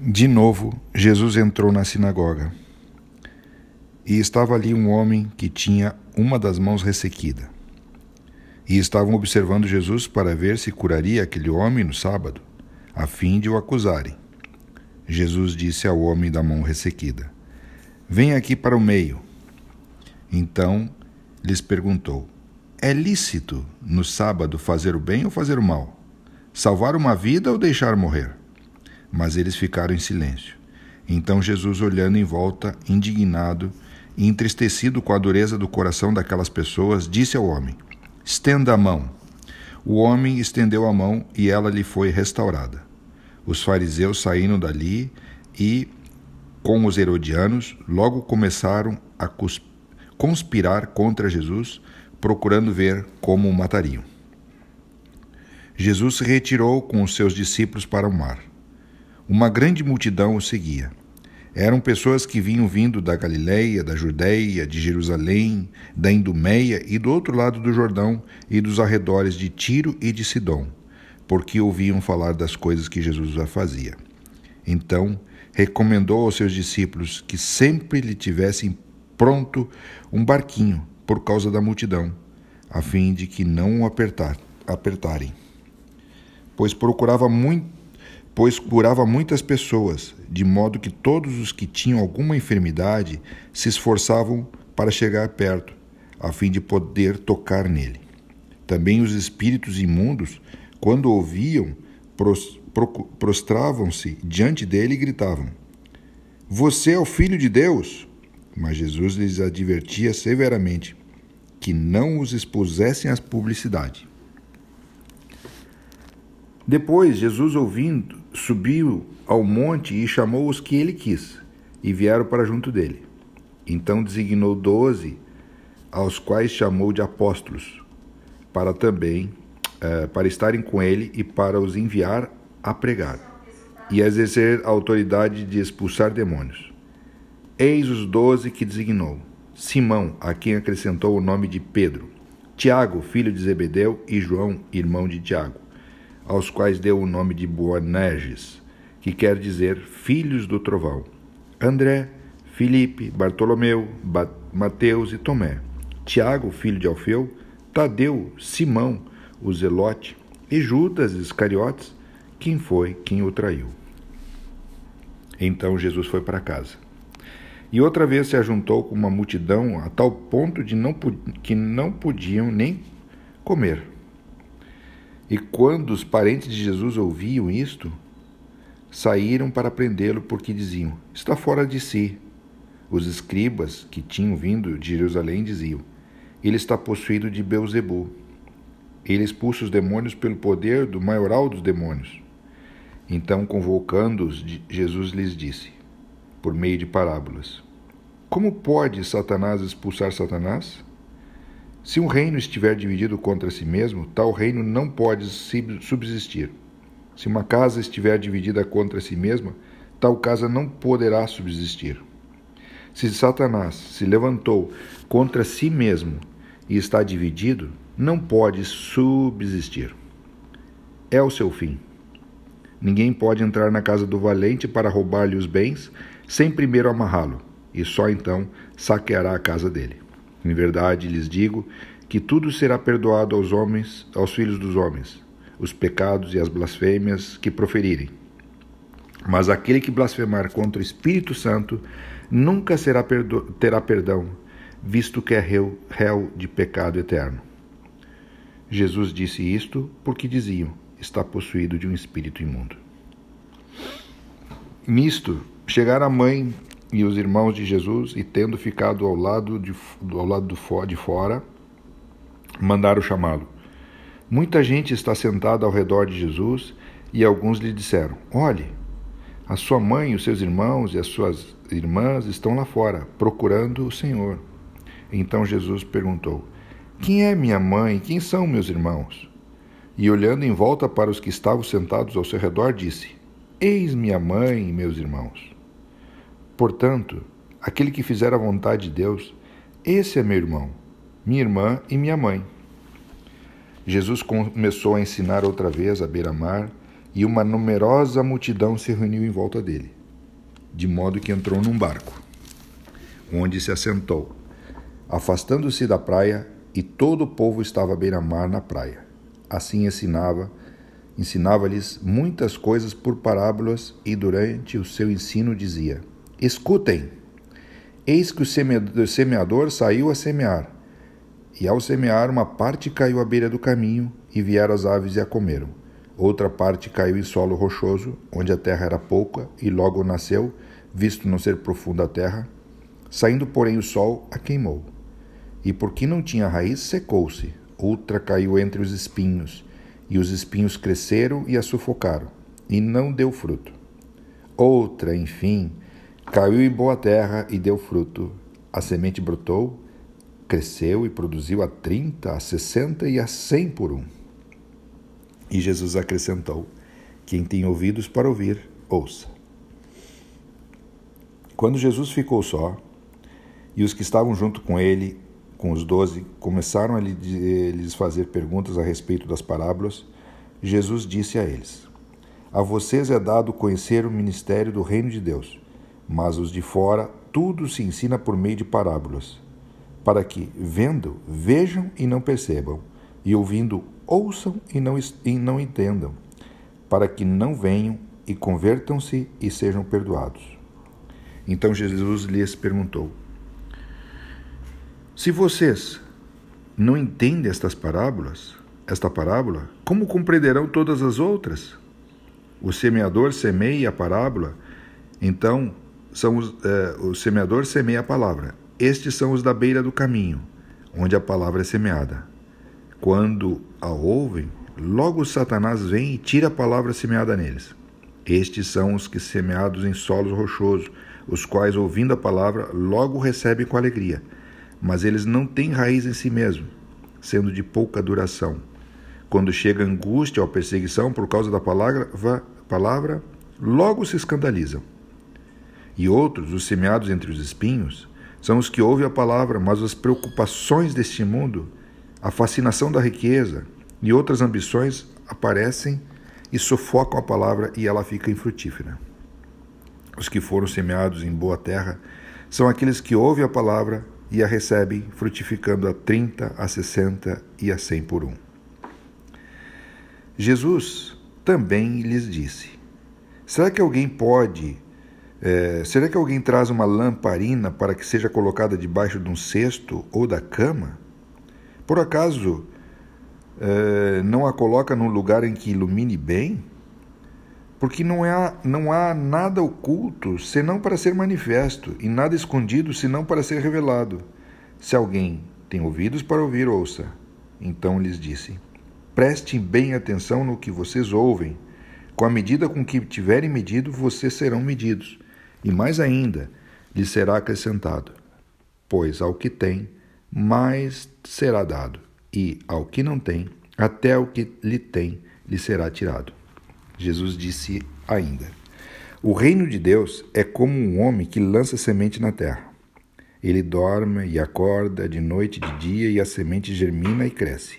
De novo, Jesus entrou na sinagoga. E estava ali um homem que tinha uma das mãos ressequida. E estavam observando Jesus para ver se curaria aquele homem no sábado, a fim de o acusarem. Jesus disse ao homem da mão ressequida: Venha aqui para o meio. Então lhes perguntou: É lícito no sábado fazer o bem ou fazer o mal? Salvar uma vida ou deixar morrer? Mas eles ficaram em silêncio. Então Jesus, olhando em volta, indignado e entristecido com a dureza do coração daquelas pessoas, disse ao homem: Estenda a mão. O homem estendeu a mão e ela lhe foi restaurada. Os fariseus saíram dali e, com os herodianos, logo começaram a conspirar contra Jesus, procurando ver como o matariam. Jesus se retirou com os seus discípulos para o mar. Uma grande multidão o seguia. Eram pessoas que vinham vindo da Galiléia, da Judéia, de Jerusalém, da Indumeia e do outro lado do Jordão e dos arredores de Tiro e de Sidom, porque ouviam falar das coisas que Jesus já fazia. Então, recomendou aos seus discípulos que sempre lhe tivessem pronto um barquinho por causa da multidão, a fim de que não o apertar, apertarem. Pois procurava muito pois curava muitas pessoas, de modo que todos os que tinham alguma enfermidade se esforçavam para chegar perto, a fim de poder tocar nele. Também os espíritos imundos, quando ouviam, prostravam-se diante dele e gritavam: Você é o filho de Deus? Mas Jesus lhes advertia severamente que não os expusessem à publicidade. Depois, Jesus, ouvindo, subiu ao monte e chamou os que ele quis, e vieram para junto dele. Então designou doze, aos quais chamou de apóstolos, para também eh, para estarem com ele e para os enviar a pregar e a exercer a autoridade de expulsar demônios. Eis os doze que designou: Simão, a quem acrescentou o nome de Pedro, Tiago, filho de Zebedeu, e João, irmão de Tiago aos quais deu o nome de Boanerges, que quer dizer filhos do trovão. André, Filipe, Bartolomeu, ba Mateus e Tomé, Tiago, filho de Alfeu, Tadeu, Simão, o Zelote e Judas Iscariotes, quem foi quem o traiu. Então Jesus foi para casa. E outra vez se ajuntou com uma multidão a tal ponto de não, que não podiam nem comer. E quando os parentes de Jesus ouviam isto, saíram para prendê-lo, porque diziam: Está fora de si. Os escribas que tinham vindo de Jerusalém diziam: Ele está possuído de Beuzebu. Ele expulsa os demônios pelo poder do maioral dos demônios. Então, convocando-os, Jesus lhes disse, por meio de parábolas: Como pode Satanás expulsar Satanás? Se um reino estiver dividido contra si mesmo, tal reino não pode subsistir. Se uma casa estiver dividida contra si mesma, tal casa não poderá subsistir. Se Satanás se levantou contra si mesmo e está dividido, não pode subsistir. É o seu fim. Ninguém pode entrar na casa do valente para roubar-lhe os bens sem primeiro amarrá-lo, e só então saqueará a casa dele. Em verdade lhes digo que tudo será perdoado aos homens, aos filhos dos homens, os pecados e as blasfêmias que proferirem. Mas aquele que blasfemar contra o Espírito Santo nunca será perdo terá perdão, visto que é réu, réu de pecado eterno. Jesus disse isto porque diziam: está possuído de um espírito imundo. Nisto, chegaram a mãe e os irmãos de Jesus, e tendo ficado ao lado de, ao lado do, de fora, mandaram chamá-lo. Muita gente está sentada ao redor de Jesus e alguns lhe disseram: Olhe, a sua mãe, os seus irmãos e as suas irmãs estão lá fora, procurando o Senhor. Então Jesus perguntou: Quem é minha mãe? Quem são meus irmãos? E olhando em volta para os que estavam sentados ao seu redor, disse: Eis minha mãe e meus irmãos. Portanto, aquele que fizer a vontade de Deus, esse é meu irmão, minha irmã e minha mãe. Jesus começou a ensinar outra vez à beira-mar e uma numerosa multidão se reuniu em volta dele, de modo que entrou num barco, onde se assentou, afastando-se da praia, e todo o povo estava à beira-mar na praia. Assim ensinava, ensinava-lhes muitas coisas por parábolas, e durante o seu ensino dizia: Escutem! Eis que o semeador saiu a semear. E ao semear, uma parte caiu à beira do caminho, e vieram as aves e a comeram. Outra parte caiu em solo rochoso, onde a terra era pouca, e logo nasceu, visto não ser profunda a terra. Saindo, porém, o sol a queimou. E porque não tinha raiz, secou-se. Outra caiu entre os espinhos, e os espinhos cresceram e a sufocaram, e não deu fruto. Outra, enfim, caiu em boa terra e deu fruto. A semente brotou, cresceu e produziu a trinta, a sessenta e a cem por um. E Jesus acrescentou: Quem tem ouvidos para ouvir, ouça. Quando Jesus ficou só, e os que estavam junto com ele, com os doze, começaram a lhes fazer perguntas a respeito das parábolas, Jesus disse a eles: A vocês é dado conhecer o ministério do reino de Deus, mas os de fora tudo se ensina por meio de parábolas, para que, vendo, vejam e não percebam, e ouvindo, ouçam e não, e não entendam, para que não venham e convertam-se e sejam perdoados. Então Jesus lhes perguntou: Se vocês não entendem estas parábolas, esta parábola, como compreenderão todas as outras? O semeador semeia a parábola, então são os, eh, o semeador semeia a palavra. Estes são os da beira do caminho, onde a palavra é semeada. Quando a ouvem, logo Satanás vem e tira a palavra semeada neles. Estes são os que semeados em solos rochosos, os quais, ouvindo a palavra, logo recebem com alegria. Mas eles não têm raiz em si mesmos, sendo de pouca duração. Quando chega angústia ou perseguição por causa da palavra, palavra logo se escandalizam. E outros, os semeados entre os espinhos, são os que ouvem a palavra, mas as preocupações deste mundo a fascinação da riqueza e outras ambições aparecem e sufocam a palavra e ela fica infrutífera. Os que foram semeados em boa terra são aqueles que ouvem a palavra e a recebem, frutificando a 30, a 60 e a 100 por um. Jesus também lhes disse: Será que alguém pode é, será que alguém traz uma lamparina para que seja colocada debaixo de um cesto ou da cama? Por acaso uh, não a coloca num lugar em que ilumine bem? Porque não há, não há nada oculto senão para ser manifesto, e nada escondido senão para ser revelado. Se alguém tem ouvidos para ouvir, ouça. Então lhes disse: Prestem bem atenção no que vocês ouvem. Com a medida com que tiverem medido, vocês serão medidos. E mais ainda, lhes será acrescentado: Pois ao que tem, mais será dado, e ao que não tem, até o que lhe tem lhe será tirado. Jesus disse ainda: O reino de Deus é como um homem que lança semente na terra. Ele dorme e acorda de noite e de dia, e a semente germina e cresce.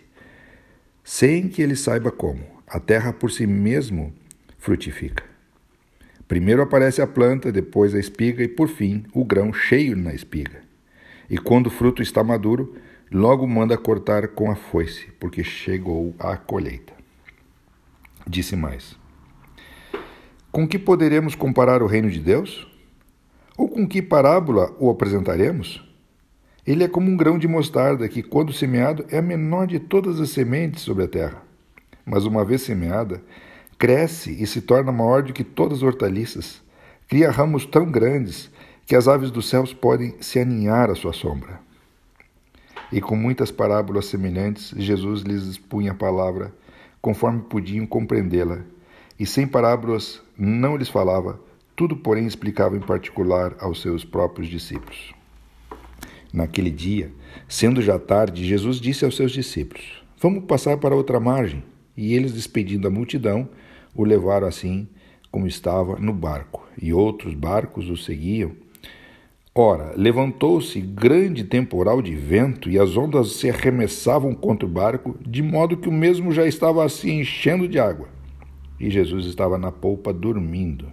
Sem que ele saiba como, a terra por si mesmo frutifica. Primeiro aparece a planta, depois a espiga e, por fim, o grão cheio na espiga. E quando o fruto está maduro, logo manda cortar com a foice, porque chegou a colheita. Disse mais: Com que poderemos comparar o reino de Deus? Ou com que parábola o apresentaremos? Ele é como um grão de mostarda que, quando semeado, é a menor de todas as sementes sobre a terra. Mas uma vez semeada, cresce e se torna maior do que todas as hortaliças. Cria ramos tão grandes que as aves dos céus podem se aninhar à sua sombra. E com muitas parábolas semelhantes, Jesus lhes expunha a palavra, conforme podiam compreendê-la, e sem parábolas não lhes falava, tudo, porém, explicava em particular aos seus próprios discípulos. Naquele dia, sendo já tarde, Jesus disse aos seus discípulos: Vamos passar para outra margem. E eles, despedindo a multidão, o levaram assim como estava no barco, e outros barcos o seguiam. Ora, levantou-se grande temporal de vento e as ondas se arremessavam contra o barco, de modo que o mesmo já estava se enchendo de água. e Jesus estava na polpa dormindo,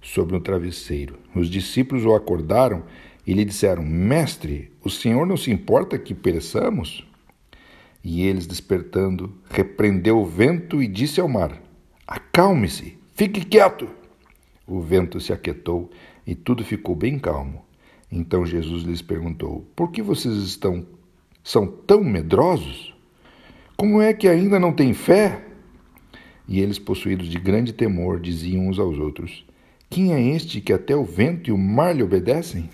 sobre um travesseiro. Os discípulos o acordaram e lhe disseram: Mestre, o Senhor não se importa que pereçamos? E eles, despertando, repreendeu o vento e disse ao mar: Acalme-se, fique quieto. O vento se aquietou e tudo ficou bem calmo. Então Jesus lhes perguntou: Por que vocês estão são tão medrosos? Como é que ainda não têm fé? E eles, possuídos de grande temor, diziam uns aos outros: Quem é este que até o vento e o mar lhe obedecem?